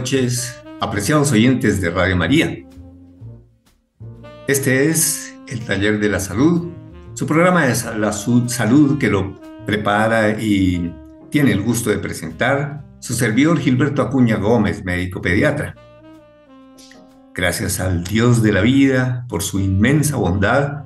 Noches, apreciados oyentes de Radio María. Este es el Taller de la Salud, su programa de la salud que lo prepara y tiene el gusto de presentar su servidor Gilberto Acuña Gómez, médico pediatra. Gracias al Dios de la vida por su inmensa bondad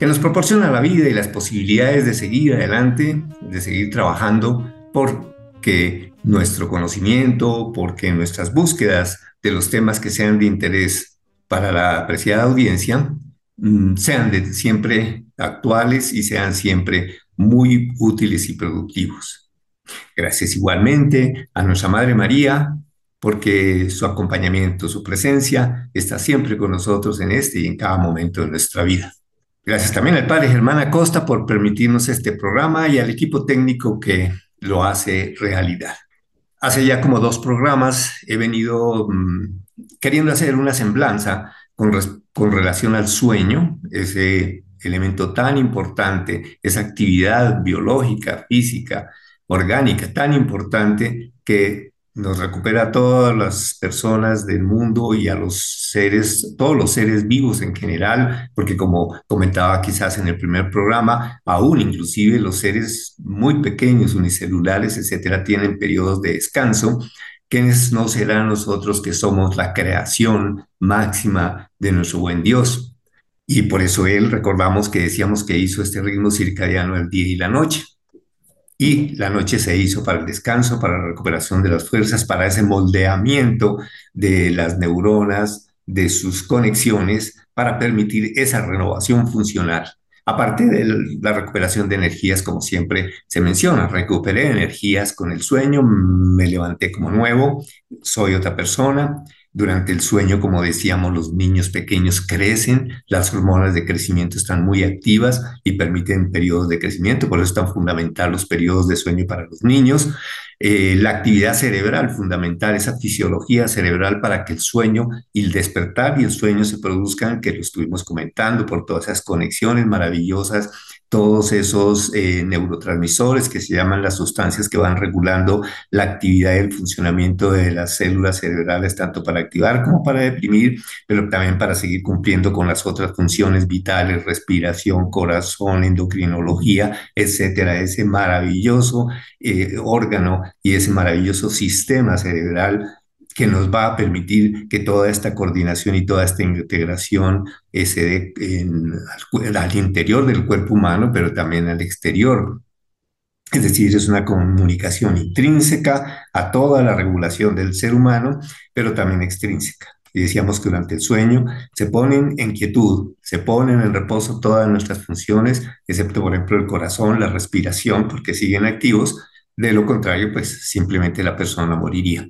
que nos proporciona la vida y las posibilidades de seguir adelante, de seguir trabajando por que nuestro conocimiento, porque nuestras búsquedas de los temas que sean de interés para la apreciada audiencia mm, sean siempre actuales y sean siempre muy útiles y productivos. Gracias igualmente a nuestra Madre María, porque su acompañamiento, su presencia está siempre con nosotros en este y en cada momento de nuestra vida. Gracias también al Padre Germán Acosta por permitirnos este programa y al equipo técnico que lo hace realidad. Hace ya como dos programas he venido mm, queriendo hacer una semblanza con, con relación al sueño, ese elemento tan importante, esa actividad biológica, física, orgánica tan importante que nos recupera a todas las personas del mundo y a los seres, todos los seres vivos en general, porque como comentaba quizás en el primer programa, aún inclusive los seres muy pequeños, unicelulares, etcétera, tienen periodos de descanso. ¿Quiénes no serán nosotros que somos la creación máxima de nuestro buen Dios? Y por eso Él, recordamos que decíamos que hizo este ritmo circadiano el día y la noche y la noche se hizo para el descanso, para la recuperación de las fuerzas, para ese moldeamiento de las neuronas, de sus conexiones, para permitir esa renovación funcional. Aparte de la recuperación de energías, como siempre se menciona, recuperé energías con el sueño, me levanté como nuevo, soy otra persona, durante el sueño, como decíamos, los niños pequeños crecen, las hormonas de crecimiento están muy activas y permiten periodos de crecimiento, por eso es tan fundamental los periodos de sueño para los niños. Eh, la actividad cerebral fundamental, esa fisiología cerebral para que el sueño y el despertar y el sueño se produzcan, que lo estuvimos comentando por todas esas conexiones maravillosas todos esos eh, neurotransmisores que se llaman las sustancias que van regulando la actividad y el funcionamiento de las células cerebrales, tanto para activar como para deprimir, pero también para seguir cumpliendo con las otras funciones vitales, respiración, corazón, endocrinología, etcétera. Ese maravilloso eh, órgano y ese maravilloso sistema cerebral que nos va a permitir que toda esta coordinación y toda esta integración eh, se dé al, interior del cuerpo humano, pero también al exterior. Es decir, es una comunicación intrínseca a toda la regulación del ser humano, pero también extrínseca. Y decíamos que durante el sueño se ponen en quietud, se ponen en reposo todas nuestras funciones, excepto, por ejemplo, el corazón, la respiración, porque siguen activos. De lo contrario, pues simplemente la persona moriría.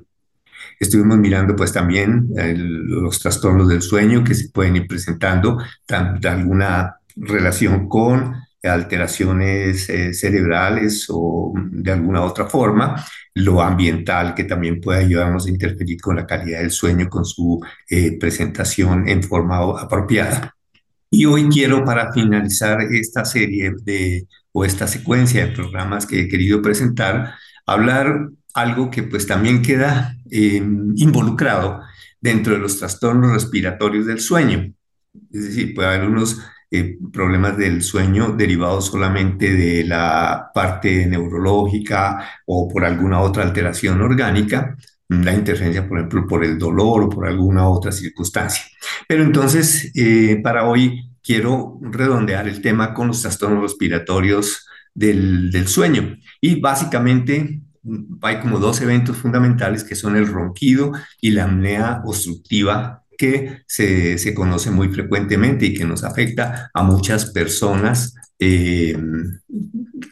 Estuvimos mirando pues también los trastornos del sueño que se pueden ir presentando, de alguna relación con alteraciones eh, cerebrales o de alguna otra forma, lo ambiental que también puede ayudarnos a interferir con la calidad del sueño, con su eh, presentación en forma apropiada. Y hoy quiero, para finalizar esta serie de, o esta secuencia de programas que he querido presentar, hablar algo que pues también queda em, involucrado dentro de los trastornos respiratorios del sueño. Es decir, puede haber unos eh, problemas del sueño derivados solamente de la parte neurológica o por alguna otra alteración orgánica, la interferencia, por ejemplo, por el dolor o por alguna otra circunstancia. Pero entonces, eh, para hoy quiero redondear el tema con los trastornos respiratorios del, del sueño. Y básicamente hay como dos eventos fundamentales que son el ronquido y la apnea obstructiva que se, se conoce muy frecuentemente y que nos afecta a muchas personas eh,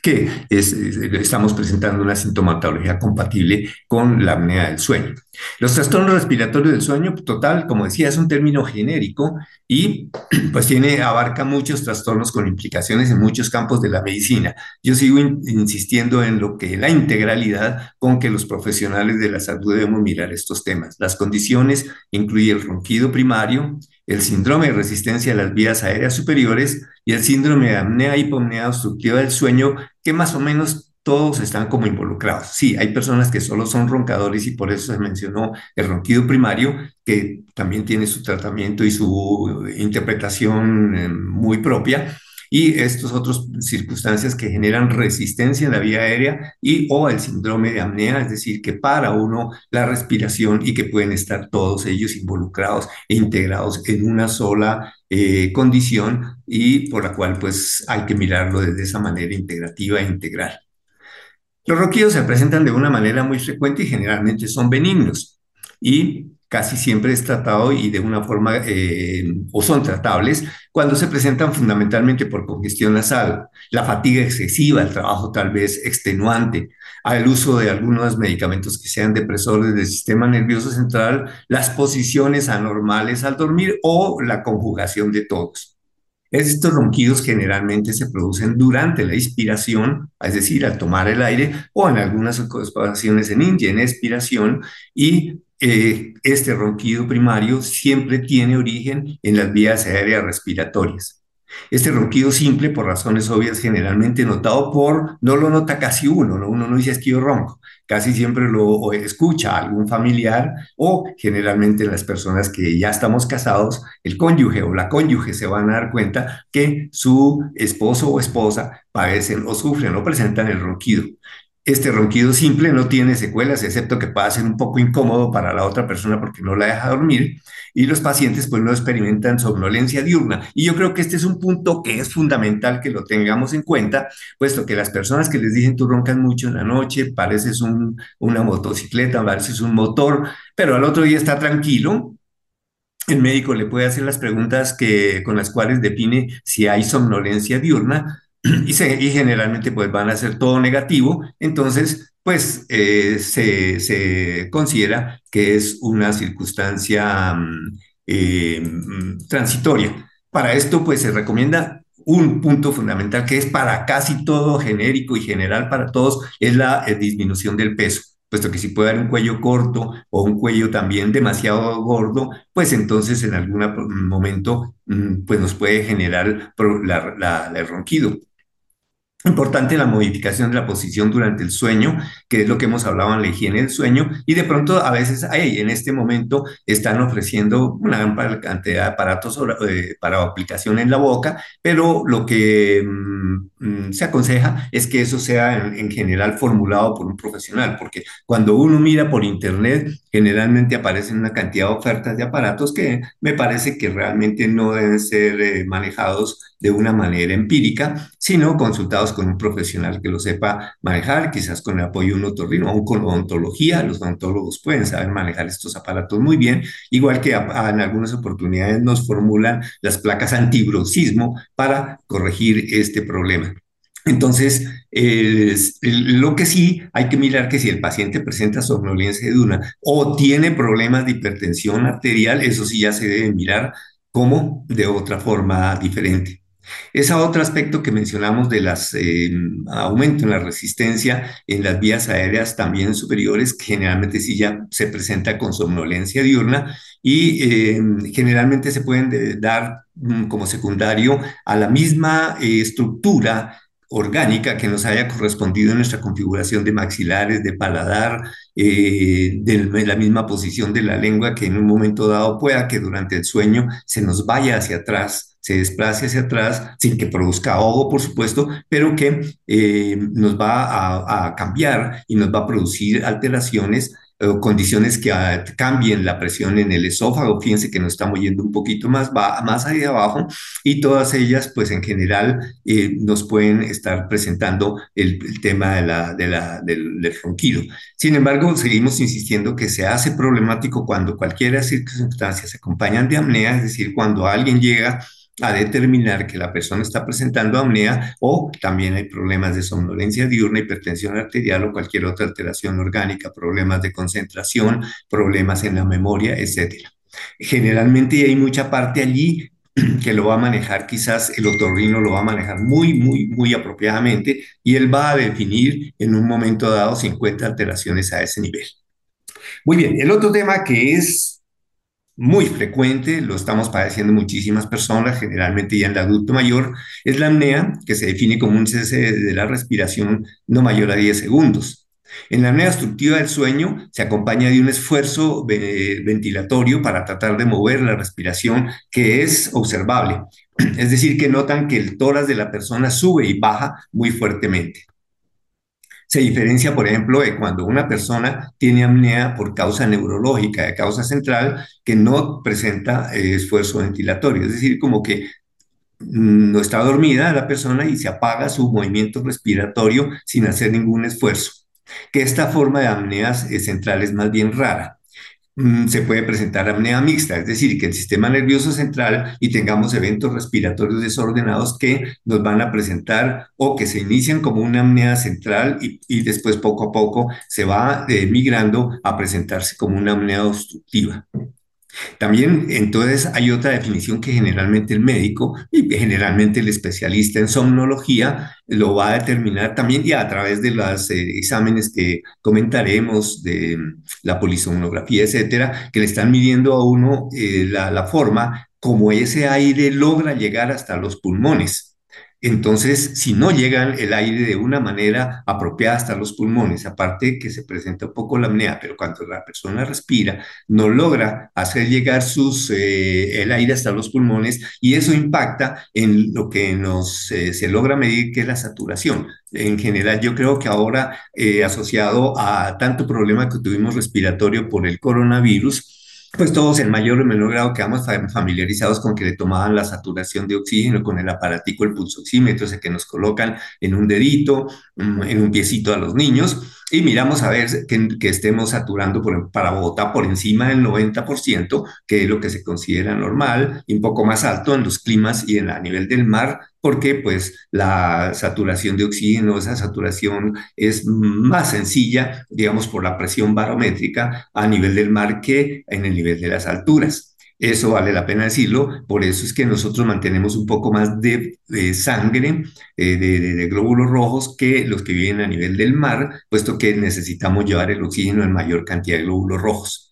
que estamos presentando una sintomatología compatible con la apnea del sueño. Los trastornos respiratorios del sueño, total, como decía, es un término genérico y pues tiene, abarca muchos trastornos con implicaciones en muchos campos de la medicina. Yo sigo insistiendo en lo que la integralidad con que los profesionales de la salud debemos mirar estos temas. Las condiciones incluyen el ronquido primario, el síndrome de resistencia a las vías aéreas superiores y el síndrome de apnea hipopnea obstructiva del sueño, que más o menos todos están como involucrados. Sí, hay personas que solo son roncadores y por eso se mencionó el ronquido primario, que también tiene su tratamiento y su interpretación eh, muy propia y estas otras circunstancias que generan resistencia en la vía aérea y o el síndrome de apnea, es decir, que para uno la respiración y que pueden estar todos ellos involucrados e integrados en una sola eh, condición y por la cual pues hay que mirarlo desde esa manera integrativa e integral. Los ronquidos se presentan de una manera muy frecuente y generalmente son benignos y casi siempre es tratado y de una forma, eh, o son tratables, cuando se presentan fundamentalmente por congestión nasal, la fatiga excesiva, el trabajo tal vez extenuante, al uso de algunos medicamentos que sean depresores del sistema nervioso central, las posiciones anormales al dormir o la conjugación de todos. Estos ronquidos generalmente se producen durante la inspiración, es decir, al tomar el aire, o en algunas ocasiones en, en expiración, y eh, este ronquido primario siempre tiene origen en las vías aéreas respiratorias. Este ronquido simple, por razones obvias, generalmente notado por, no lo nota casi uno, ¿no? uno no dice es que yo ronco, casi siempre lo escucha algún familiar o generalmente las personas que ya estamos casados, el cónyuge o la cónyuge se van a dar cuenta que su esposo o esposa padecen o sufren o presentan el ronquido. Este ronquido simple no tiene secuelas, excepto que pueda ser un poco incómodo para la otra persona porque no la deja dormir y los pacientes pues no experimentan somnolencia diurna. Y yo creo que este es un punto que es fundamental que lo tengamos en cuenta, puesto que las personas que les dicen tú roncas mucho en la noche, pareces una motocicleta, pareces un motor, pero al otro día está tranquilo, el médico le puede hacer las preguntas que, con las cuales define si hay somnolencia diurna y, generalmente pues van a ser todo negativo, entonces pues eh, se, considera que es una circunstancia mm, eh, mm, transitoria. Para esto pues se recomienda un punto fundamental que es para casi todo genérico y general para todos, es la eh, disminución del peso puesto que si puede dar un cuello corto o un cuello también demasiado gordo, pues entonces en algún momento mm, pues nos puede generar el ronquido. Importante la modificación de la posición durante el sueño, que es lo que hemos hablado en la higiene del sueño, y de pronto a veces hey, en este momento están ofreciendo una gran cantidad de aparatos eh, para aplicación en la boca, pero lo que mm, mm, se aconseja es que eso sea en, general formulado por un profesional, porque cuando uno mira por internet, generalmente aparecen una cantidad de ofertas de aparatos que me parece que realmente no deben ser eh, manejados de una manera empírica, sino consultados con un profesional que lo sepa manejar, quizás con el apoyo de un otorrino o con odontología. Los odontólogos pueden saber manejar estos aparatos muy bien, igual que en algunas oportunidades nos formulan las placas antibruxismo para corregir este problema. Entonces, lo que sí hay que mirar que si el paciente presenta somnolencia de una o tiene problemas de hipertensión arterial, eso sí ya se debe mirar como de otra forma diferente. Ese otro aspecto que mencionamos de las eh, aumento en la resistencia en las vías aéreas también superiores, generalmente sí ya se presenta con somnolencia diurna y eh, generalmente se pueden dar mm, como secundario a la misma eh, estructura orgánica que nos haya correspondido en nuestra configuración de maxilares, de paladar, de la misma posición de la lengua, que en un momento dado pueda que durante el sueño se nos vaya hacia atrás se desplace hacia atrás sin que produzca ahogo, por supuesto, pero que eh, nos va a, cambiar y nos va a producir alteraciones o condiciones que ah, cambien la presión en el esófago. Fíjense que nos estamos yendo un poquito más, va, más ahí abajo y todas ellas, pues en general, eh, nos pueden estar presentando el, tema de la, de la, del, del, ronquido. Sin embargo, seguimos insistiendo que se hace problemático cuando cualquiera circunstancias se acompañan de apnea, es decir, cuando alguien llega a determinar que la persona está presentando apnea o también hay problemas de somnolencia diurna, hipertensión arterial o cualquier otra alteración orgánica, problemas de concentración, problemas en la memoria, etc. Generalmente hay mucha parte allí que lo va a manejar, quizás el otorrino lo va a manejar muy, muy, muy apropiadamente y él va a definir en un momento dado si encuentra alteraciones a ese nivel. Muy bien, el otro tema que es muy frecuente, lo estamos padeciendo muchísimas personas, generalmente ya en el adulto mayor, es la apnea, que se define como un cese de la respiración no mayor a 10 segundos. En la apnea obstructiva del sueño se acompaña de un esfuerzo ventilatorio para tratar de mover la respiración que es observable. Es decir, que notan que el tórax de la persona sube y baja muy fuertemente. Se diferencia, por ejemplo, de cuando una persona tiene apnea por causa neurológica, de causa central, que no presenta eh, esfuerzo ventilatorio. Es decir, como que mm, no está dormida la persona y se apaga su movimiento respiratorio sin hacer ningún esfuerzo. Que esta forma de apnea central es más bien rara. Mm, se puede presentar apnea mixta, es decir, que el sistema nervioso central y tengamos eventos respiratorios desordenados que nos van a presentar o que se inician como una apnea central y, después poco a poco se va eh, migrando a presentarse como una apnea obstructiva. También, entonces, hay otra definición que generalmente el médico y generalmente el especialista en somnología lo va a determinar también y a través de los eh, exámenes que comentaremos de mm, la polisomnografía, etcétera, que le están midiendo a uno eh, la, la forma como ese aire logra llegar hasta los pulmones. Entonces, si no llega el aire de una manera apropiada hasta los pulmones, aparte que se presenta un poco la apnea, pero cuando la persona respira, no logra hacer llegar eh, el aire hasta los pulmones y eso impacta en lo que nos, eh, se logra medir, que es la saturación. En general, yo creo que ahora, eh, asociado a tanto problema que tuvimos respiratorio por el coronavirus, pues todos en mayor o menor grado quedamos familiarizados con que le tomaban la saturación de oxígeno con el aparatico, el pulsoxímetro, ese que nos colocan en un dedito, mm, en un piecito a los niños y miramos a ver que, estemos saturando para Bogotá por encima del 90%, que es lo que se considera normal, y un poco más alto en los climas y en, a nivel del mar, porque pues la saturación de oxígeno, esa saturación es más sencilla, digamos, por la presión barométrica a nivel del mar que en el nivel de las alturas. Eso vale la pena decirlo, por eso es que nosotros mantenemos un poco más de, sangre, eh, de, glóbulos rojos que los que viven a nivel del mar, puesto que necesitamos llevar el oxígeno en mayor cantidad de glóbulos rojos.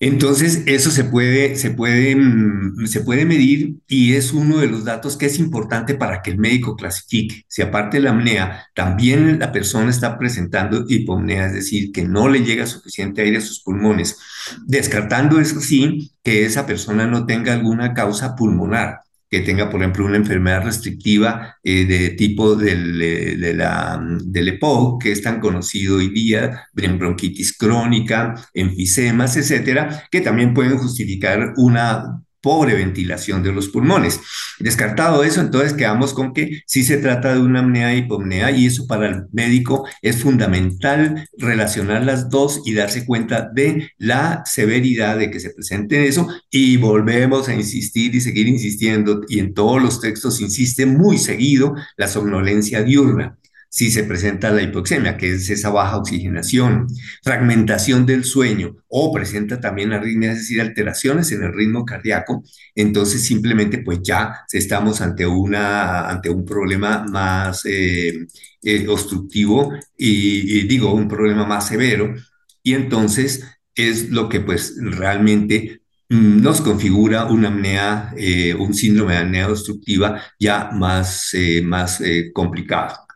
Entonces, eso se puede, se, puede, mm, se puede medir y es uno de los datos que es importante para que el médico clasifique. Si aparte de la apnea, también la persona está presentando hipopnea, es decir, que no le llega suficiente aire a sus pulmones, descartando eso sí, que esa persona no tenga alguna causa pulmonar que tenga, por ejemplo, una enfermedad restrictiva eh, de tipo del, eh, de la, EPOC, que es tan conocido hoy día, bronquitis crónica, enfisemas, etcétera, que también pueden justificar una pobre ventilación de los pulmones. Descartado eso, entonces quedamos con que sí se trata de una apnea y hipopnea y eso para el médico es fundamental relacionar las dos y darse cuenta de la severidad de que se presente eso y volvemos a insistir y seguir insistiendo y en todos los textos insiste muy seguido la somnolencia diurna si se presenta la hipoxemia, que es esa baja oxigenación, fragmentación del sueño o presenta también arritmias, es decir, alteraciones en el ritmo cardíaco, entonces simplemente pues ya estamos ante, una, ante un problema más eh, eh, obstructivo y, digo, un problema más severo y entonces es lo que pues realmente mm, nos configura una apnea, eh, un síndrome de apnea obstructiva ya más, más complicado.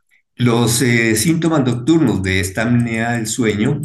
Los eh, síntomas nocturnos de esta apnea del sueño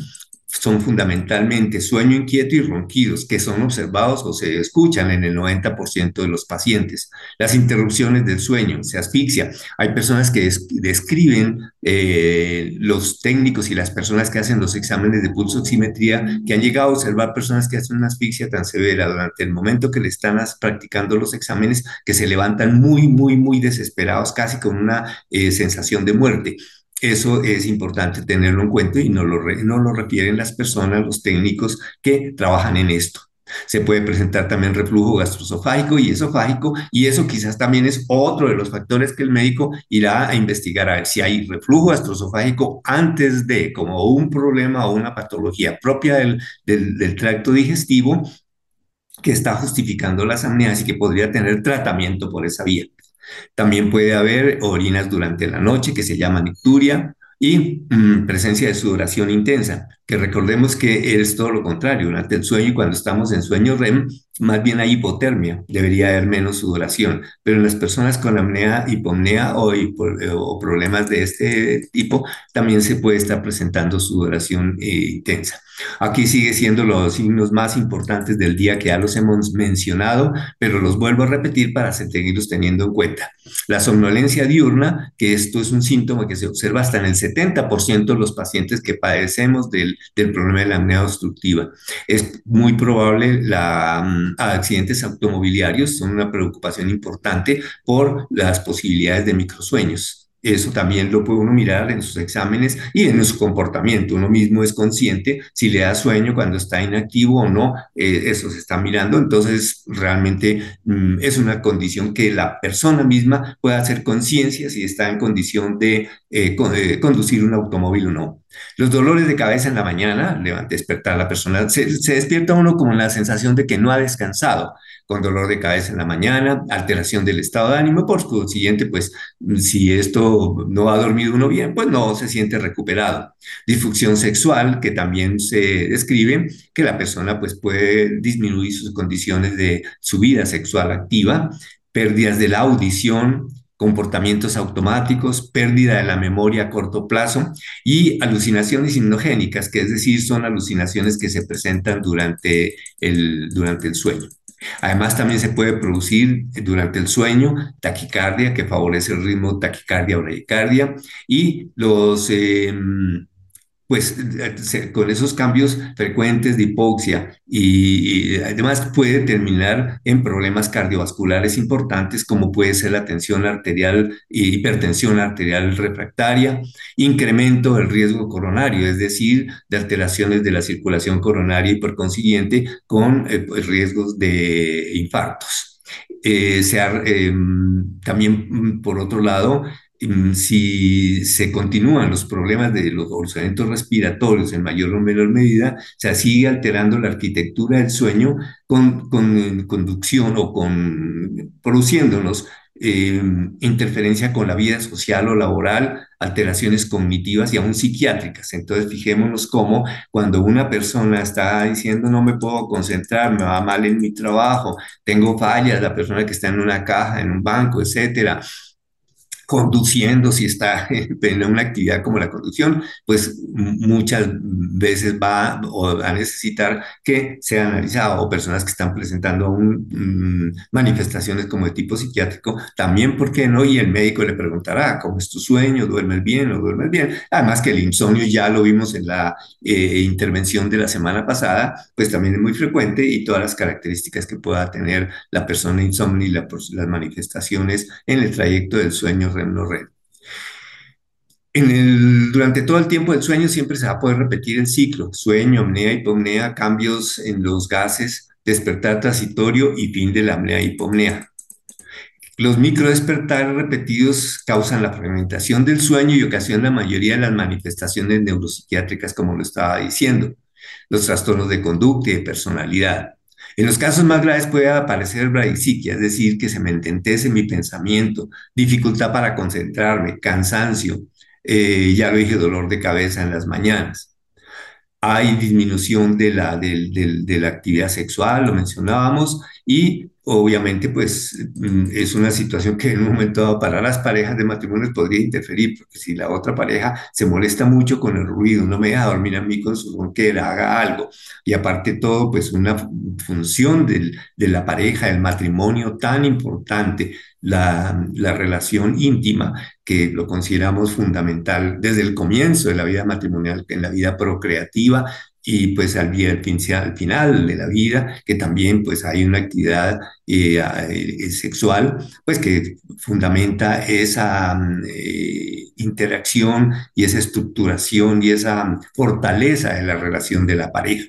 son fundamentalmente sueño inquieto y ronquidos, que son observados o se escuchan en el 90% de los pacientes. Las interrupciones del sueño, se asfixia. Hay personas que describen eh, los técnicos y las personas que hacen los exámenes de pulso oximetría, que han llegado a observar personas que hacen una asfixia tan severa durante el momento que le están practicando los exámenes, que se levantan muy, muy, muy desesperados, casi con una eh, sensación de muerte. Eso es importante tenerlo en cuenta y no lo, no lo refieren las personas, los técnicos que trabajan en esto. Se puede presentar también reflujo gastroesofágico y esofágico, y eso quizás también es otro de los factores que el médico irá a investigar a ver si hay reflujo gastroesofágico antes de, como un problema o una patología propia del, del, tracto digestivo que está justificando las apneas y que podría tener tratamiento por esa vía. También puede haber orinas durante la noche que se llama nicturia y mm, presencia de sudoración intensa. Que recordemos que es todo lo contrario, durante el sueño y cuando estamos en sueño REM, más bien hay hipotermia, debería haber menos sudoración, pero en las personas con apnea, hipomnea o, eh, o, problemas de este tipo, también se puede estar presentando sudoración eh, intensa. Aquí sigue siendo los signos más importantes del día que ya los hemos mencionado, pero los vuelvo a repetir para seguirlos teniendo en cuenta. La somnolencia diurna, que esto es un síntoma que se observa hasta en el 70% de los pacientes que padecemos del, del problema de la apnea obstructiva. Es muy probable la mm, accidentes automobiliarios son una preocupación importante por las posibilidades de microsueños. Eso también lo puede uno mirar en sus exámenes y en su comportamiento. Uno mismo es consciente si le da sueño cuando está inactivo o no. Eh, eso se está mirando. Entonces, realmente mm, es una condición que la persona misma pueda hacer conciencia si está en condición de eh, conducir un automóvil o no. Los dolores de cabeza en la mañana, despertar a la persona, se, despierta uno con la sensación de que no ha descansado, con dolor de cabeza en la mañana, alteración del estado de ánimo, por consiguiente, pues si esto no ha dormido uno bien, pues no se siente recuperado. Disfunción sexual, que también se describe que la persona pues puede disminuir sus condiciones de su vida sexual activa, pérdidas de la audición, comportamientos automáticos, pérdida de la memoria a corto plazo y alucinaciones hipnogénicas, que es decir, son alucinaciones que se presentan durante el, durante el sueño. Además, también se puede producir durante el sueño taquicardia, que favorece el ritmo taquicardia o bradicardia, y los... Em, pues con esos cambios frecuentes de hipoxia y, además puede terminar en problemas cardiovasculares importantes como puede ser la tensión arterial, hipertensión arterial refractaria, incremento del riesgo coronario, es decir, de alteraciones de la circulación coronaria y por consiguiente con eh, pues, riesgos de infartos. Eh, em, también, por otro lado, Mm, si se continúan los problemas de los ordenamientos respiratorios en mayor o menor medida, se sigue alterando la arquitectura del sueño con, con conducción o con produciéndonos eh, interferencia con la vida social o laboral, alteraciones cognitivas y aún psiquiátricas. Entonces, fijémonos cómo cuando una persona está diciendo no me puedo concentrar, me va mal en mi trabajo, tengo fallas, la persona que está en una caja, en un banco, etcétera, conduciendo, si está en una actividad como la conducción, pues muchas veces va a necesitar que sea analizado o personas que están presentando un, manifestaciones como de tipo psiquiátrico, también, ¿por qué no? Y el médico le preguntará, ¿cómo es tu sueño? ¿Duermes bien o duermes bien? Además que el insomnio ya lo vimos en la eh, intervención de la semana pasada, pues también es muy frecuente y todas las características que pueda tener la persona insomnio y las manifestaciones en el trayecto del sueño el, durante todo el tiempo del sueño siempre se va a poder repetir el ciclo, sueño, apnea, hipomnea, cambios en los gases, despertar transitorio y fin de la apnea hipomnea. Los microdespertares repetidos causan la fragmentación del sueño y ocasionan la mayoría de las manifestaciones neuropsiquiátricas, como lo estaba diciendo, los trastornos de conducta y de personalidad. En los casos más graves puede aparecer bradisiquia, es decir, que se me ententece mi pensamiento, dificultad para concentrarme, cansancio, eh, ya lo dije, dolor de cabeza en las mañanas. Hay disminución de la actividad sexual, lo mencionábamos, y obviamente pues mm, es una situación que en un momento dado para las parejas de matrimonio podría interferir, porque si la otra pareja se molesta mucho con el ruido, no me deja dormir a mí con su ronquera, haga algo, y aparte todo pues una función del, de la pareja, el matrimonio tan importante, la, la relación íntima, que lo consideramos fundamental desde el comienzo de la vida matrimonial, en la vida procreativa, y pues al, al, final de la vida, que también pues hay una actividad eh, eh, sexual, pues que fundamenta esa eh, interacción y esa estructuración y esa fortaleza de la relación de la pareja.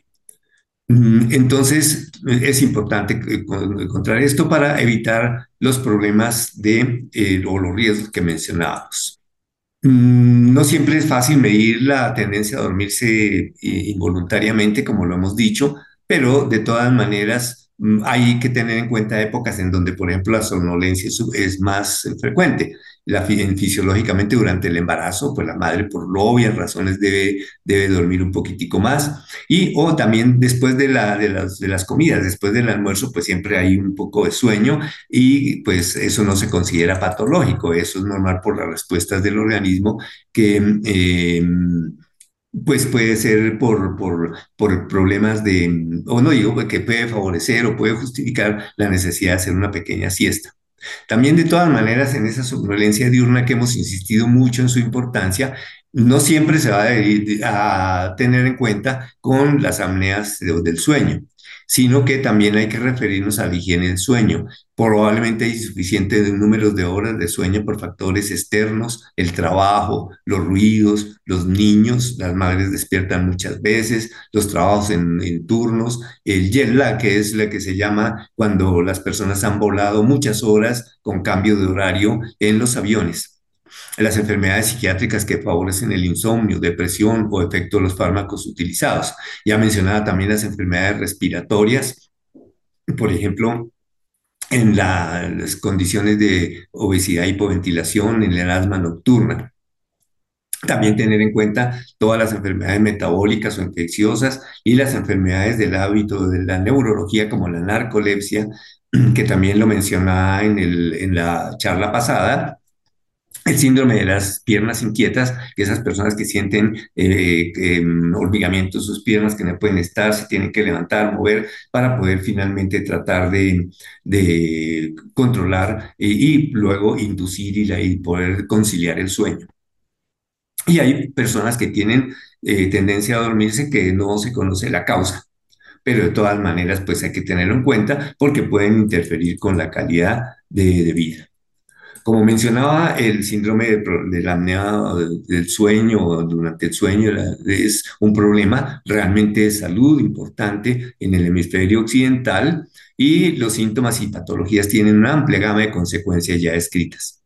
Mm, entonces, es importante encontrar esto para evitar los problemas de, o los riesgos que mencionábamos. Mm, no siempre es fácil medir la tendencia a dormirse eh, involuntariamente, como lo hemos dicho, pero de todas maneras mm, hay que tener en cuenta épocas en donde, por ejemplo, la somnolencia es más frecuente. Fisiológicamente durante el embarazo, pues la madre por obvias razones debe, debe dormir un poquitico más. Y o también después de, la, de, las, de las comidas, después del almuerzo, pues siempre hay un poco de sueño y pues eso no se considera patológico, eso es normal por las respuestas del organismo que... Eh, pues puede ser por, por, por, problemas de, o no digo que puede favorecer o puede justificar la necesidad de hacer una pequeña siesta. También de todas maneras, en esa somnolencia diurna que hemos insistido mucho en su importancia, no siempre se va a, tener en cuenta con las apneas del sueño sino que también hay que referirnos a la higiene del sueño. Probablemente hay suficiente número de horas de sueño por factores externos, el trabajo, los ruidos, los niños, las madres despiertan muchas veces, los trabajos en, en turnos, el jet lag, que es la que se llama cuando las personas han volado muchas horas con cambio de horario en los aviones las enfermedades psiquiátricas que favorecen el insomnio, depresión o efecto de los fármacos utilizados. Ya mencionaba también las enfermedades respiratorias, por ejemplo, en las condiciones de obesidad, hipoventilación, en el asma nocturna. También tener en cuenta todas las enfermedades metabólicas o infecciosas y las enfermedades del hábito de la neurología como la narcolepsia, que también lo mencionaba en, en la charla pasada, el síndrome de las piernas inquietas, que esas personas que sienten eh, hormigamiento en sus piernas, que no pueden estar, se tienen que levantar, mover, para poder finalmente tratar de, controlar y, luego inducir y, poder conciliar el sueño. Y hay personas que tienen eh, tendencia a dormirse que no se conoce la causa pero de todas maneras pues hay que tenerlo en cuenta porque pueden interferir con la calidad de vida. Como mencionaba, el síndrome de, la apnea del sueño durante el sueño es un problema realmente de salud importante en el hemisferio occidental y los síntomas y patologías tienen una amplia gama de consecuencias ya escritas.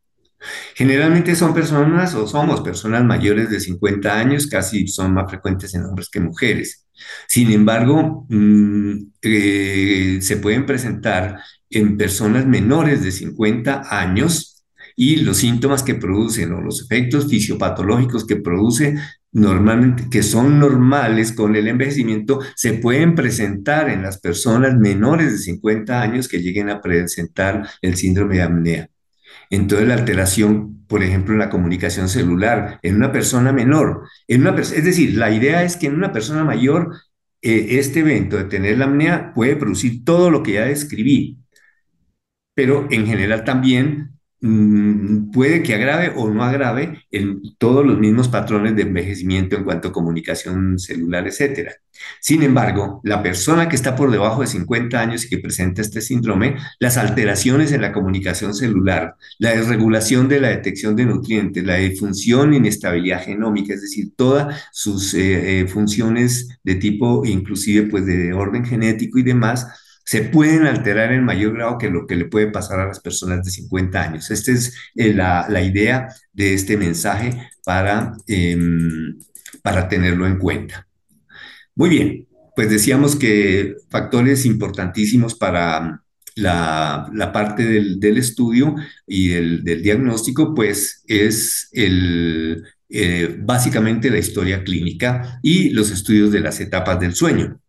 Generalmente son personas o somos personas mayores de 50 años, casi son más frecuentes en hombres que mujeres. Sin embargo, mm, eh, se pueden presentar en personas menores de 50 años y los síntomas que producen o los efectos fisiopatológicos que produce normalmente, que son normales con el envejecimiento, se pueden presentar en las personas menores de 50 años que lleguen a presentar el síndrome de apnea. Entonces la alteración, por ejemplo, en la comunicación celular, en una persona menor, en una es decir, la idea es que en una persona mayor, eh, este evento de tener la apnea puede producir todo lo que ya describí, pero en general también Mm, puede que agrave o no agrave todos los mismos patrones de envejecimiento en cuanto a comunicación celular, etc. Sin embargo, la persona que está por debajo de 50 años y que presenta este síndrome, las alteraciones en la comunicación celular, la desregulación de la detección de nutrientes, la disfunción e inestabilidad genómica, es decir, todas sus eh, eh, funciones de tipo inclusive pues de orden genético y demás, se pueden alterar en mayor grado que lo que le puede pasar a las personas de 50 años. Esta es eh, la, idea de este mensaje para, em, para tenerlo en cuenta. Muy bien, pues decíamos que factores importantísimos para la, parte del, estudio y del, diagnóstico, pues es el, eh, básicamente la historia clínica y los estudios de las etapas del sueño.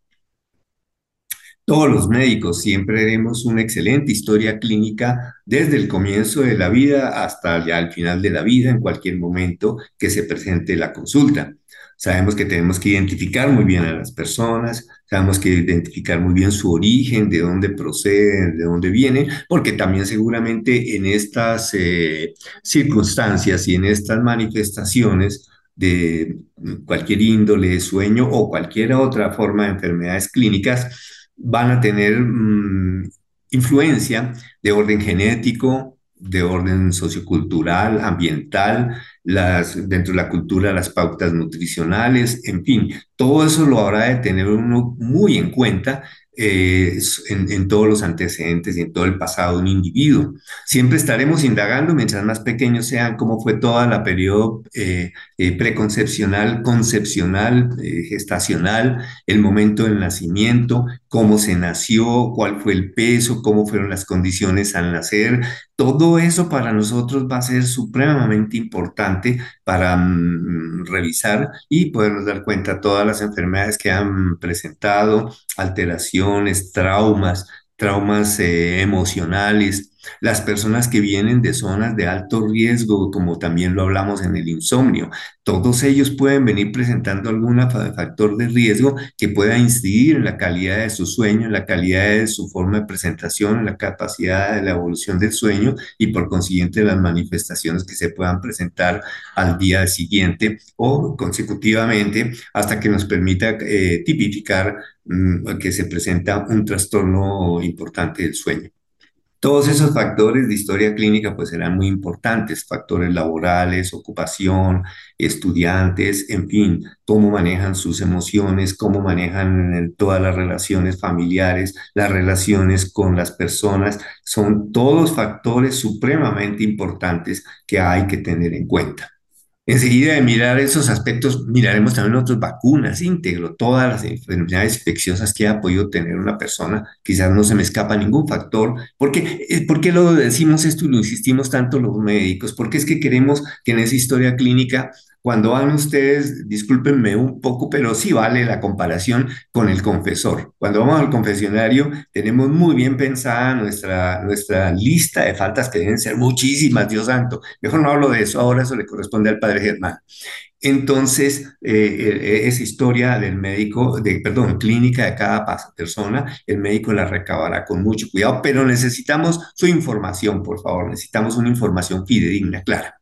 Todos los médicos siempre haremos una excelente historia clínica desde el comienzo de la vida hasta ya el final de la vida, en cualquier momento que se presente la consulta. Sabemos que tenemos que identificar muy bien a las personas, sabemos que identificar muy bien su origen, de dónde proceden, de dónde vienen, porque también seguramente en estas eh, circunstancias y en estas manifestaciones de cualquier índole, sueño o cualquier otra forma de enfermedades clínicas, van a tener mm, influencia de orden genético, de orden sociocultural, ambiental, las, dentro de la cultura las pautas nutricionales, en fin, todo eso lo habrá de tener uno muy en cuenta eh, en, todos los antecedentes y en todo el pasado de un individuo. Siempre estaremos indagando, mientras más pequeños sean, cómo fue toda la periodo eh, eh, preconcepcional, concepcional, gestacional, el momento del nacimiento, cómo se nació, cuál fue el peso, cómo fueron las condiciones al nacer. Todo eso para nosotros va a ser supremamente importante para mm, revisar y podernos dar cuenta de todas las enfermedades que han presentado, alteraciones, traumas, traumas eh, emocionales, las personas que vienen de zonas de alto riesgo, como también lo hablamos en el insomnio, todos ellos pueden venir presentando algún factor de riesgo que pueda incidir en la calidad de su sueño, en la calidad de su forma de presentación, en la capacidad de la evolución del sueño y por consiguiente las manifestaciones que se puedan presentar al día siguiente o consecutivamente hasta que nos permita eh, tipificar mm, que se presenta un trastorno importante del sueño. Todos esos factores de historia clínica pues serán muy importantes, factores laborales, ocupación, estudiantes, en fin, cómo manejan sus emociones, cómo manejan todas las relaciones familiares, las relaciones con las personas, son todos factores supremamente importantes que hay que tener en cuenta. Enseguida de mirar esos aspectos, miraremos también otras vacunas, íntegro, todas las enfermedades infecciosas que ha podido tener una persona. Quizás no se me escapa ningún factor. ¿Por qué, eh, ¿Por qué lo decimos esto y lo insistimos tanto los médicos? Porque es que queremos que en esa historia clínica cuando van ustedes, discúlpenme un poco, pero sí vale la comparación con el confesor. Cuando vamos al confesionario, tenemos muy bien pensada nuestra, nuestra lista de faltas que deben ser muchísimas, Dios santo. Mejor no hablo de eso, ahora eso le corresponde al padre Germán. Entonces, eh, eh, esa historia del médico, de, perdón, clínica de cada persona, el médico la recabará con mucho cuidado, pero necesitamos su información, por favor, necesitamos una información fidedigna, clara.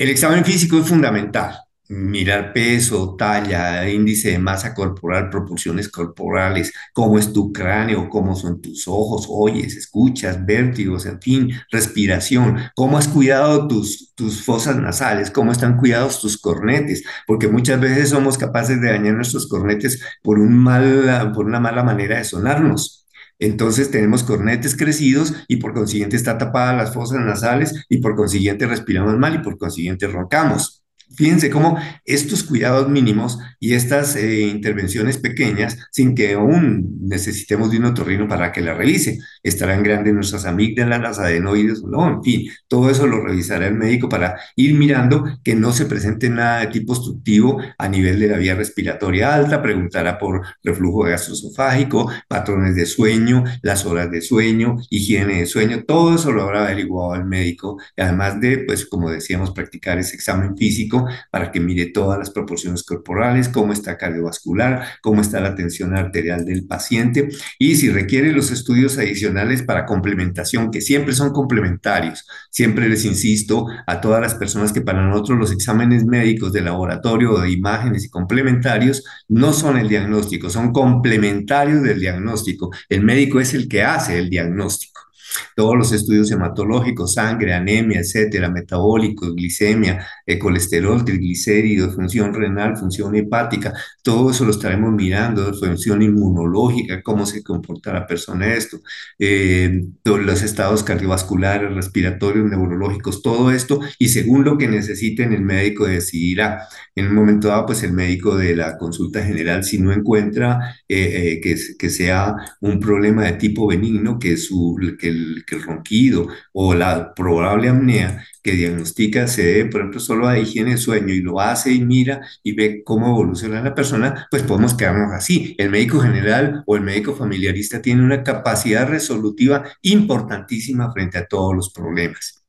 El examen físico es fundamental. Mirar peso, talla, índice de masa corporal, proporciones corporales, cómo es tu cráneo, cómo son tus ojos, oyes, escuchas, vértigos, en fin, respiración, cómo has cuidado tus, tus fosas nasales, cómo están cuidados tus cornetes, porque muchas veces somos capaces de dañar nuestros cornetes por, un mal, por una mala manera de sonarnos. Entonces tenemos cornetes crecidos y por consiguiente está tapadas las fosas nasales y por consiguiente respiramos mal y por consiguiente roncamos. Fíjense cómo estos cuidados mínimos y estas eh, intervenciones pequeñas, sin que aún necesitemos de un otorrino para que la revise, estarán grandes nuestras amígdalas, las adenoides, no, en fin, todo eso lo revisará el médico para ir mirando que no se presente nada de tipo obstructivo a nivel de la vía respiratoria alta, preguntará por reflujo gastroesofágico, patrones de sueño, las horas de sueño, higiene de sueño, todo eso lo habrá averiguado el médico, además de, pues, como decíamos, practicar ese examen físico para que mire todas las proporciones corporales, cómo está cardiovascular, cómo está la tensión arterial del paciente y si requiere los estudios adicionales para complementación, que siempre son complementarios. Siempre les insisto a todas las personas que para nosotros los exámenes médicos de laboratorio o de imágenes y complementarios no son el diagnóstico, son complementarios del diagnóstico. El médico es el que hace el diagnóstico todos los estudios hematológicos, sangre, anemia, etcétera, metabólicos, glicemia, eh, colesterol, triglicéridos, función renal, función hepática, todo eso lo estaremos mirando, función inmunológica, cómo se comporta la persona esto, eh, los estados cardiovasculares, respiratorios, neurológicos, todo esto, y según lo que necesiten, el médico decidirá. En un momento dado, pues el médico de la consulta general, si no encuentra eh, que, que sea un problema de tipo benigno, que, su, que el que el ronquido o la probable apnea que diagnostica se debe, por ejemplo, solo a higiene de sueño y lo hace y mira y ve cómo evoluciona la persona, pues podemos quedarnos así. El médico general o el médico familiarista tiene una capacidad resolutiva importantísima frente a todos los problemas.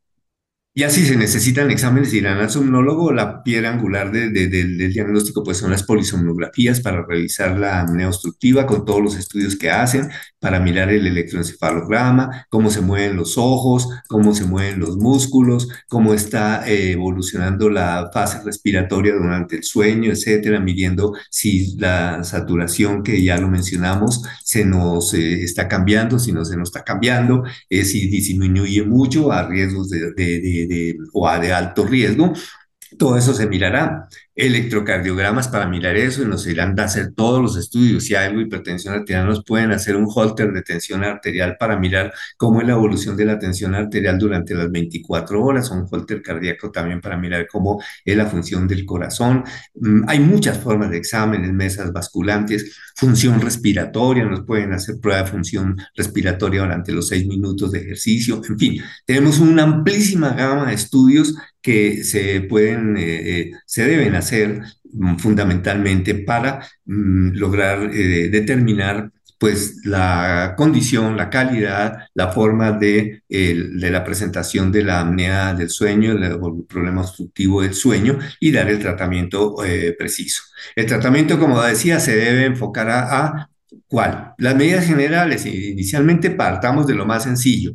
Ya si se necesitan exámenes, irán al somnólogo. La piedra angular del diagnóstico pues son las polisomnografías para revisar la apnea con todos los estudios que hacen, para mirar el electroencefalograma, cómo se mueven los ojos, cómo se mueven los músculos, cómo está eh, evolucionando la fase respiratoria durante el sueño, etcétera, midiendo si la saturación que ya lo mencionamos se nos eh, está cambiando, si no se nos está cambiando, eh, si disminuye mucho a riesgos de o a de alto riesgo Todo eso se mirará. Electrocardiogramas para mirar eso y nos irán a hacer todos los estudios. Si hay algo hipertensión arterial, nos pueden hacer un holter de tensión arterial para mirar cómo es la evolución de la tensión arterial durante las 24 horas. Un holter cardíaco también para mirar cómo es la función del corazón. Mm, hay muchas formas de exámenes, mesas basculantes, función respiratoria. Nos pueden hacer prueba de función respiratoria durante los seis minutos de ejercicio. En fin, tenemos una amplísima gama de estudios que se pueden, eh, eh, se deben hacer mm, fundamentalmente para mm, lograr eh, determinar pues la condición, la calidad, la forma de, de, la presentación de la apnea del sueño, el, problema obstructivo del sueño y dar el tratamiento preciso. El tratamiento, como decía, se debe enfocar a, a ¿cuál? Las medidas generales, inicialmente partamos de lo más sencillo,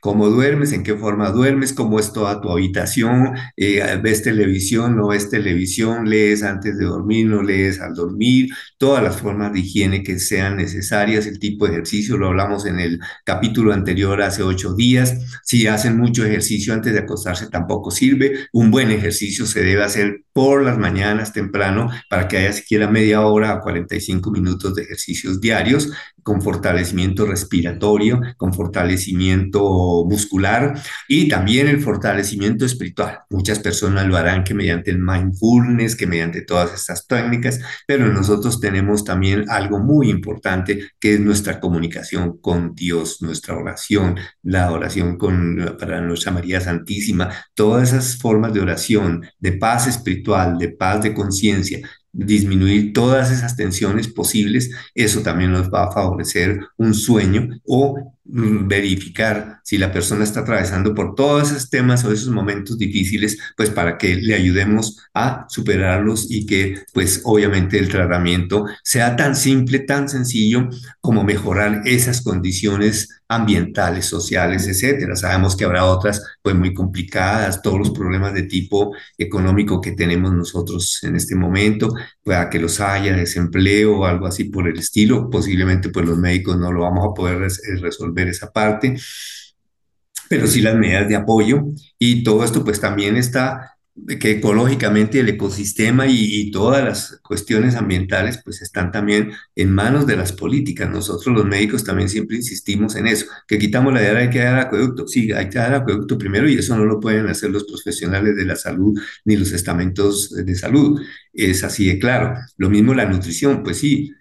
cómo duermes, en qué forma duermes, cómo es toda tu habitación, eh, ves televisión, no ves televisión, lees antes de dormir, no lees al dormir, todas las formas de higiene que sean necesarias, el tipo de ejercicio, lo hablamos en el capítulo anterior hace ocho días, si hacen mucho ejercicio antes de acostarse tampoco sirve, un buen ejercicio se debe hacer por las mañanas temprano para que haya siquiera media hora a 45 minutos de ejercicios diarios con fortalecimiento respiratorio, con fortalecimiento muscular y también el fortalecimiento espiritual. Muchas personas lo harán que mediante el mindfulness, que mediante todas estas técnicas, pero nosotros tenemos también algo muy importante que es nuestra comunicación con Dios, nuestra oración, la oración con, para nuestra María Santísima, todas esas formas de oración, de paz espiritual, de paz de conciencia, disminuir todas esas tensiones posibles, eso también nos va a favorecer un sueño o verificar si la persona está atravesando por todos esos temas o esos momentos difíciles, pues para que le ayudemos a superarlos y que pues obviamente el tratamiento sea tan simple, tan sencillo como mejorar esas condiciones ambientales, sociales, etcétera. Sabemos que habrá otras pues muy complicadas, todos los problemas de tipo económico que tenemos nosotros en este momento, pueda que los haya, desempleo algo así por el estilo, posiblemente pues los médicos no lo vamos a poder resolver ver esa parte, pero sí las medidas de apoyo y todo esto pues también está que ecológicamente el ecosistema y, todas las cuestiones ambientales pues están también en manos de las políticas. Nosotros los médicos también siempre insistimos en eso, que quitamos la idea de que dar acueducto. Sí, hay que dar acueducto primero y eso no lo pueden hacer los profesionales de la salud ni los estamentos de salud. Es así de claro. Lo mismo la nutrición, pues sí,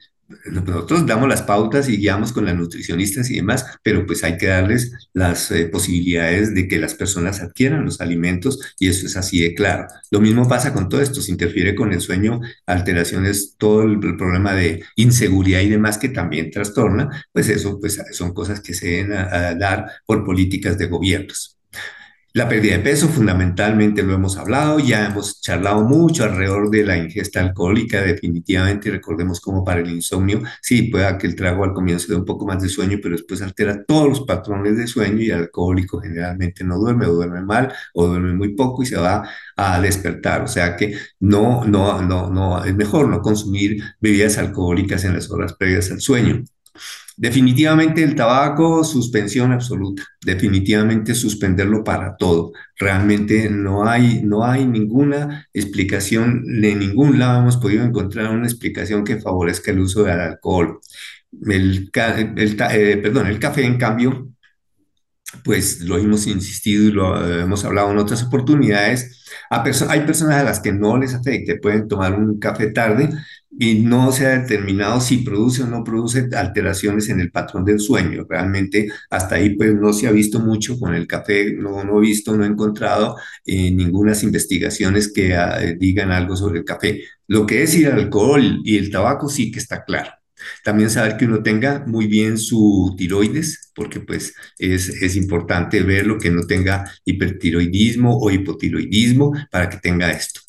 nosotros damos las pautas y guiamos con las nutricionistas y demás, pero pues hay que darles las eh, posibilidades de que las personas adquieran los alimentos y eso es así de claro. Lo mismo pasa con todo esto, se interfiere con el sueño, alteraciones, todo el, problema de inseguridad y demás que también trastorna, pues eso pues son cosas que se deben dar por políticas de gobiernos. La pérdida de peso, fundamentalmente lo hemos hablado, ya hemos charlado mucho alrededor de la ingesta alcohólica, definitivamente, recordemos como para el insomnio, sí, puede que el trago al comienzo dé un poco más de sueño, pero después altera todos los patrones de sueño y el alcohólico generalmente no duerme o duerme mal o duerme muy poco y se va a despertar, o sea que no, no, no, no, es mejor no consumir bebidas alcohólicas en las horas previas al sueño. Definitivamente el tabaco, suspensión absoluta, definitivamente suspenderlo para todo. Realmente no hay, no hay ninguna explicación, de ningún lado hemos podido encontrar una explicación que favorezca el uso del alcohol. El, eh, perdón, el café, en cambio, pues lo hemos insistido y lo hemos hablado en otras oportunidades. hay personas a las que no les afecte, pueden tomar un café tarde, y no se ha determinado si produce o no produce alteraciones en el patrón del sueño. Realmente hasta ahí pues no se ha visto mucho con el café, no, no he visto, no he encontrado eh, ninguna investigaciones que ah, digan algo sobre el café. Lo que es el alcohol y el tabaco sí que está claro. También saber que uno tenga muy bien su tiroides, porque pues es, es importante verlo, que no tenga hipertiroidismo o hipotiroidismo para que tenga esto.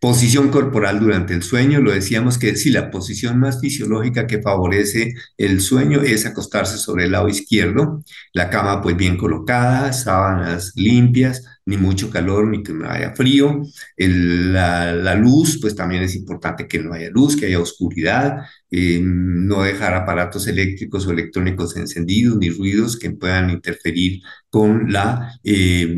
Posición corporal durante el sueño, lo decíamos que sí, la posición más fisiológica que favorece el sueño es acostarse sobre el lado izquierdo, la cama pues bien colocada, sábanas limpias, ni mucho calor ni que no haya frío. la, luz, pues también es importante que no haya luz, que haya oscuridad. Eh, no dejar aparatos eléctricos o electrónicos encendidos ni ruidos que puedan interferir con la eh,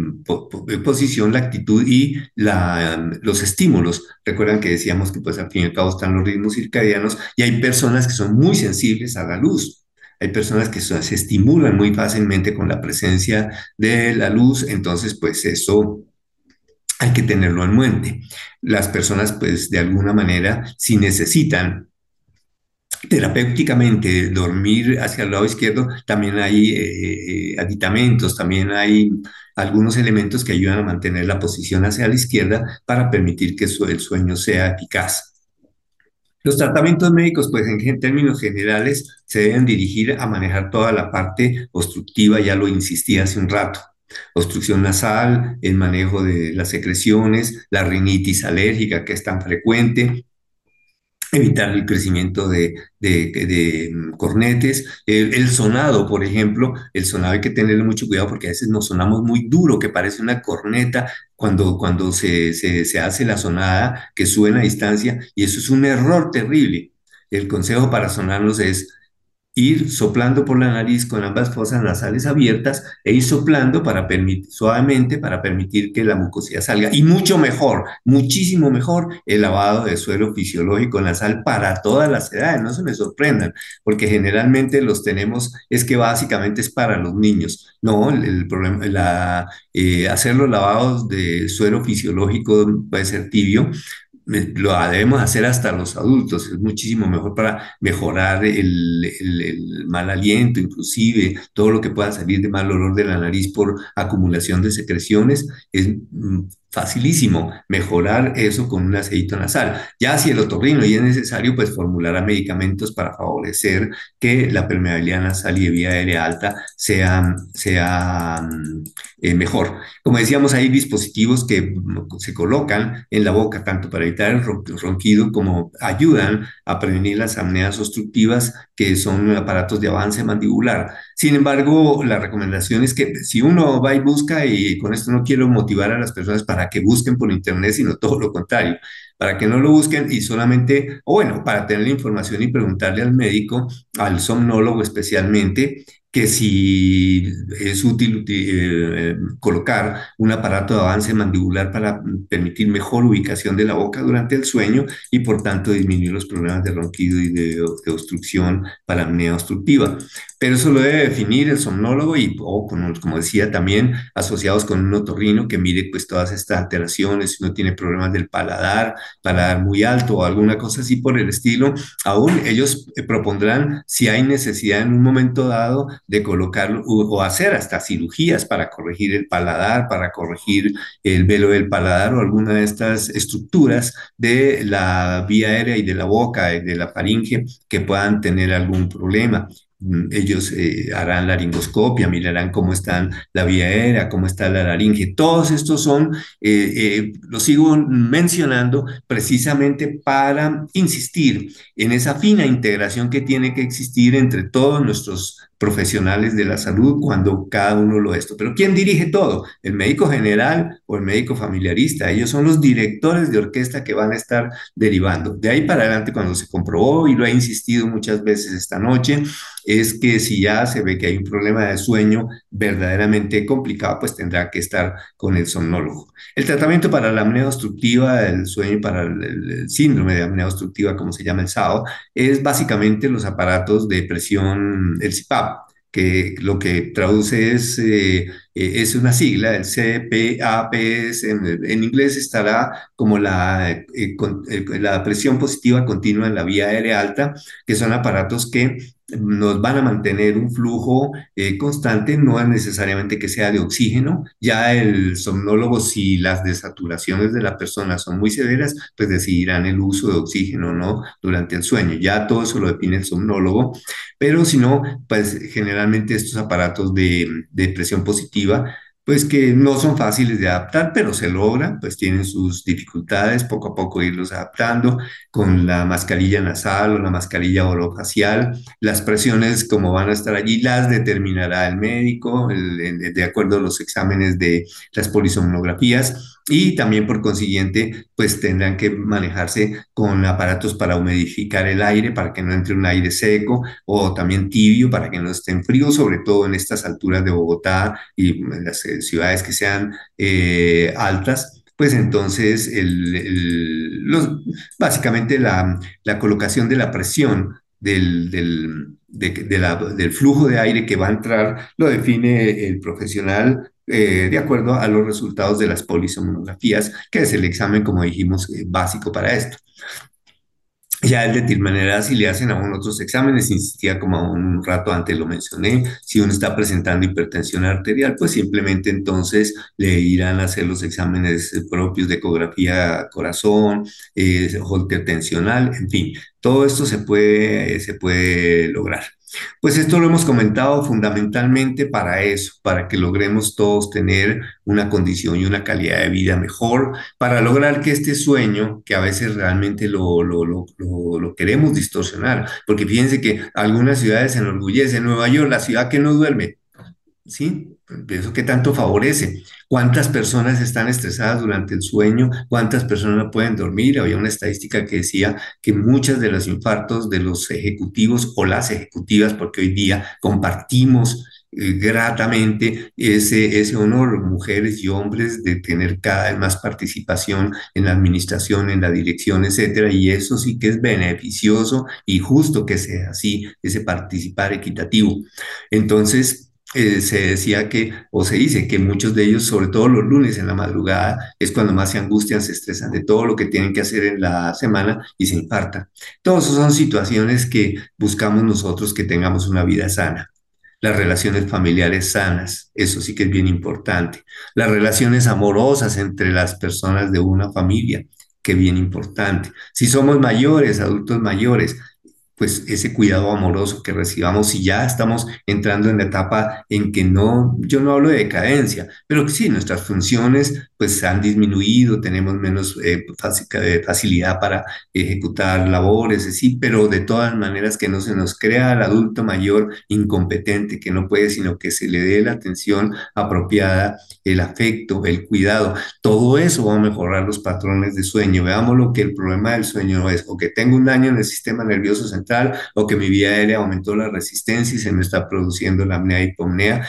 posición, la actitud y la, los estímulos. Recuerdan que decíamos que pues al fin y al cabo están los ritmos circadianos y hay personas que son muy sensibles a la luz. Hay personas que se estimulan muy fácilmente con la presencia de la luz, entonces pues eso hay que tenerlo en mente. Las personas pues de alguna manera si necesitan terapéuticamente dormir hacia el lado izquierdo, también hay eh, aditamentos, también hay algunos elementos que ayudan a mantener la posición hacia la izquierda para permitir que el sueño sea eficaz. Los tratamientos médicos, pues en términos generales, se deben dirigir a manejar toda la parte obstructiva, ya lo insistí hace un rato. Obstrucción nasal, el manejo de las secreciones, la rinitis alérgica que es tan frecuente, evitar el crecimiento de, mm, cornetes. El, sonado, por ejemplo, el sonado hay que tenerle mucho cuidado porque a veces nos sonamos muy duro, que parece una corneta cuando, cuando se, se hace la sonada que suena a distancia y eso es un error terrible. El consejo para sonarnos es ir soplando por la nariz con ambas fosas nasales abiertas e ir soplando para permitir, suavemente para permitir que la mucosidad salga. Y mucho mejor, muchísimo mejor el lavado de suelo fisiológico nasal para todas las edades. No se me sorprendan, porque generalmente los tenemos, es que básicamente es para los niños. No, el, problema, eh, hacer los lavados de suelo fisiológico puede ser tibio, lo debemos hacer hasta los adultos, es muchísimo mejor para mejorar el, mal aliento, inclusive todo lo que pueda salir de mal olor de la nariz por acumulación de secreciones, es mm, facilísimo mejorar eso con un aceite nasal. Ya si el otorrino y es necesario, pues formulará medicamentos para favorecer que la permeabilidad nasal y de vía aérea alta sea, sea mm, eh, mejor. Como decíamos, hay dispositivos que se colocan en la boca, tanto para evitar el ronquido como ayudan a prevenir las apneas obstructivas, que son aparatos de avance mandibular. Sin embargo, la recomendación es que si uno va y busca, y con esto no quiero motivar a las personas para que busquen por internet, sino todo lo contrario, para que no lo busquen y solamente, o bueno, para tener la información y preguntarle al médico, al somnólogo especialmente, que si es útil eh, colocar un aparato de avance mandibular para permitir mejor ubicación de la boca durante el sueño y por tanto disminuir los problemas de ronquido y de, obstrucción para apnea obstructiva. Pero eso lo debe definir el somnólogo y, o como, decía, también asociados con un otorrino que mire pues todas estas alteraciones, si uno tiene problemas del paladar, paladar muy alto o alguna cosa así por el estilo, aún ellos eh, propondrán si hay necesidad en un momento dado de colocar o hacer hasta cirugías para corregir el paladar, para corregir el velo del paladar o alguna de estas estructuras de la vía aérea y de la boca, de la faringe, que puedan tener algún problema. Mm, ellos eh, harán laringoscopia, mirarán cómo está la vía aérea, cómo está la laringe. Todos estos son, eh, eh, los sigo mencionando precisamente para insistir en esa fina integración que tiene que existir entre todos nuestros profesionales de la salud cuando cada uno lo esto. Pero ¿quién dirige todo? ¿El médico general o el médico familiarista? Ellos son los directores de orquesta que van a estar derivando. De ahí para adelante, cuando se comprobó, y lo he insistido muchas veces esta noche, es que si ya se ve que hay un problema de sueño verdaderamente complicado, pues tendrá que estar con el somnólogo. El tratamiento para la apnea obstructiva del sueño, para el, síndrome de apnea obstructiva, como se llama el SAO, es básicamente los aparatos de presión, el CPAP que lo que traduce es, eh, eh, es una sigla, el CPAPS, en, en inglés estará como la, eh, la presión positiva continua en la vía aérea alta, que son aparatos que nos van a mantener un flujo eh, constante, no es necesariamente que sea de oxígeno. Ya el somnólogo, si las desaturaciones de la persona son muy severas, pues decidirán el uso de oxígeno, ¿no? Durante el sueño. Ya todo eso lo define el somnólogo. Pero si no, pues generalmente estos aparatos de, de presión positiva pues que no son fáciles de adaptar, pero se logran, pues tienen sus dificultades, poco a poco irlos adaptando con la mascarilla nasal o la mascarilla orofacial. Las presiones, como van a estar allí, las determinará el médico de acuerdo a los exámenes de las polisomnografías y también por consiguiente, pues tendrán que manejarse con aparatos para humidificar el aire, para que no entre un aire seco o también tibio, para que no esté en frío, sobre todo en estas alturas de Bogotá y en las eh, ciudades que sean eh, altas. Pues entonces el, básicamente la, colocación de la presión del, del, flujo de aire que va a entrar lo define el profesional eh, de acuerdo a los resultados de las polisomnografías, que es el examen, como dijimos, eh, básico para esto. Ya el de manera, si le hacen aún otros exámenes, insistía como un rato antes lo mencioné, si uno está presentando hipertensión arterial, pues simplemente entonces le irán a hacer los exámenes propios de ecografía corazón, eh, holter tensional, en fin, todo esto se puede, se puede lograr. Pues esto lo hemos comentado fundamentalmente para eso, para que logremos todos tener una condición y una calidad de vida mejor, para lograr que este sueño, que a veces realmente lo, lo, lo, queremos distorsionar, porque fíjense que algunas ciudades se enorgullecen, Nueva York, la ciudad que no duerme, ¿sí? Eso que tanto favorece. ¿Cuántas personas están estresadas durante el sueño? ¿Cuántas personas no pueden dormir? Había una estadística que decía que muchas de los infartos de los ejecutivos o las ejecutivas, porque hoy día compartimos eh, gratamente ese, ese honor, mujeres y hombres, de tener cada vez más participación en la administración, en la dirección, etcétera, y eso sí que es beneficioso y justo que sea así, ese participar equitativo. Entonces, eh, se decía que, o se dice que muchos de ellos, sobre todo los lunes en la madrugada, es cuando más se angustian, se estresan de todo lo que tienen que hacer en la semana y se infartan. Todas son situaciones que buscamos nosotros que tengamos una vida sana. Las relaciones familiares sanas, eso sí que es bien importante. Las relaciones amorosas entre las personas de una familia, que bien importante. Si somos mayores, adultos mayores, pues ese cuidado amoroso que recibamos si ya estamos entrando en la etapa en que no, yo no hablo de decadencia, pero sí, nuestras funciones pues han disminuido, tenemos menos eh, facilidad para ejecutar labores, sí, pero de todas maneras que no se nos crea al adulto mayor incompetente, que no puede, sino que se le dé la atención apropiada, el afecto, el cuidado, todo eso va a mejorar los patrones de sueño. Veamos lo que el problema del sueño es, o que tengo un daño en el sistema nervioso central, o que mi vía aérea aumentó la resistencia y se me está produciendo la apnea hipomnea,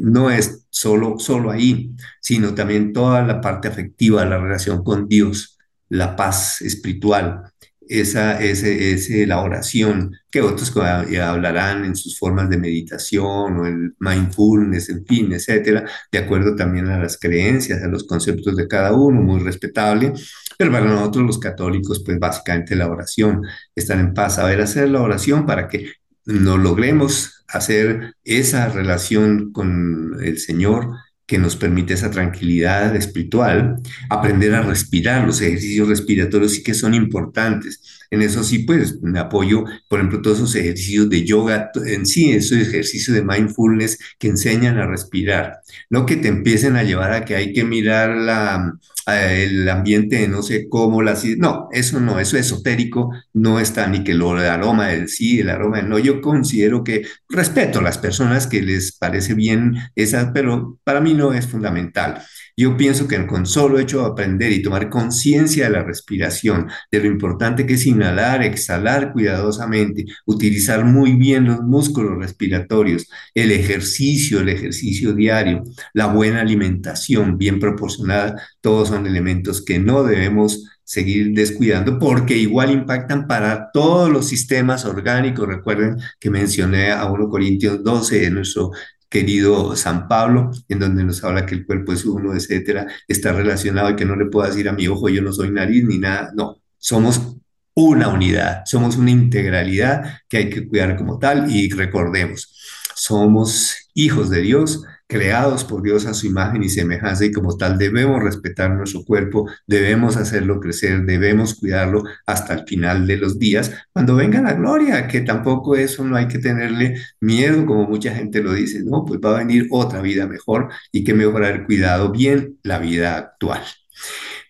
no es solo, solo ahí, sino también toda la parte afectiva, la relación con Dios, la paz espiritual, esa, ese, la oración, que otros hablarán en sus formas de meditación o el mindfulness, en fin, etcétera, de acuerdo también a las creencias, a los conceptos de cada uno, muy respetable. Pero para nosotros los católicos, pues básicamente la oración, estar en paz, saber hacer la oración para que nos logremos hacer esa relación con el Señor que nos permite esa tranquilidad espiritual, aprender a respirar, los ejercicios respiratorios sí que son importantes. En eso sí, pues me apoyo, por ejemplo, todos esos ejercicios de yoga, en sí, esos ejercicios de mindfulness que enseñan a respirar, no que te empiecen a llevar a que hay que mirar la, el ambiente no sé cómo, la, no, eso no, eso esotérico no está ni que el aroma del sí, el aroma del no. Yo considero que respeto a las personas que les parece bien esa, pero para mí no es fundamental. Yo pienso que con solo hecho de aprender y tomar conciencia de la respiración, de lo importante que es inhalar, exhalar cuidadosamente, utilizar muy bien los músculos respiratorios, el ejercicio, el ejercicio diario, la buena alimentación bien proporcionada, todos son elementos que no debemos seguir descuidando porque igual impactan para todos los sistemas orgánicos. Recuerden que mencioné a 1 Corintios 12 en nuestro querido San Pablo, en donde nos habla que el cuerpo es uno, etcétera, está relacionado y que no le puedo decir a mi ojo, yo no soy nariz ni nada. No, somos una unidad, somos una integralidad que hay que cuidar como tal y recordemos, somos hijos de Dios, creados por Dios a su imagen y semejanza y como tal debemos respetar nuestro cuerpo, debemos hacerlo crecer, debemos cuidarlo hasta el final de los días, cuando venga la gloria, que tampoco eso no hay que tenerle miedo, como mucha gente lo dice, no, pues va a venir otra vida mejor y que mejorar el cuidado bien la vida actual.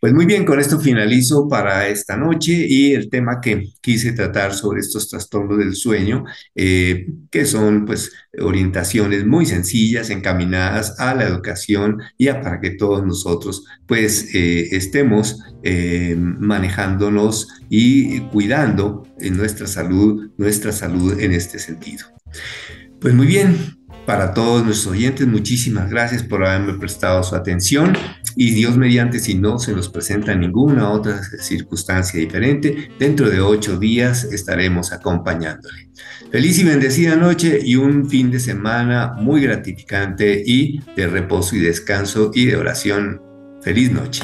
Pues muy bien, con esto finalizo para esta noche y el tema que quise tratar sobre estos trastornos del sueño, eh, que son pues orientaciones muy sencillas encaminadas a la educación y a para que todos nosotros pues eh, estemos eh, manejándonos y cuidando nuestra salud, nuestra salud en este sentido. Pues muy bien, para todos nuestros oyentes, muchísimas gracias por haberme prestado su atención y Dios mediante, si no se nos presenta ninguna otra circunstancia diferente, dentro de ocho días estaremos acompañándole. Feliz y bendecida noche y un fin de semana muy gratificante y de reposo y descanso y de oración. Feliz noche.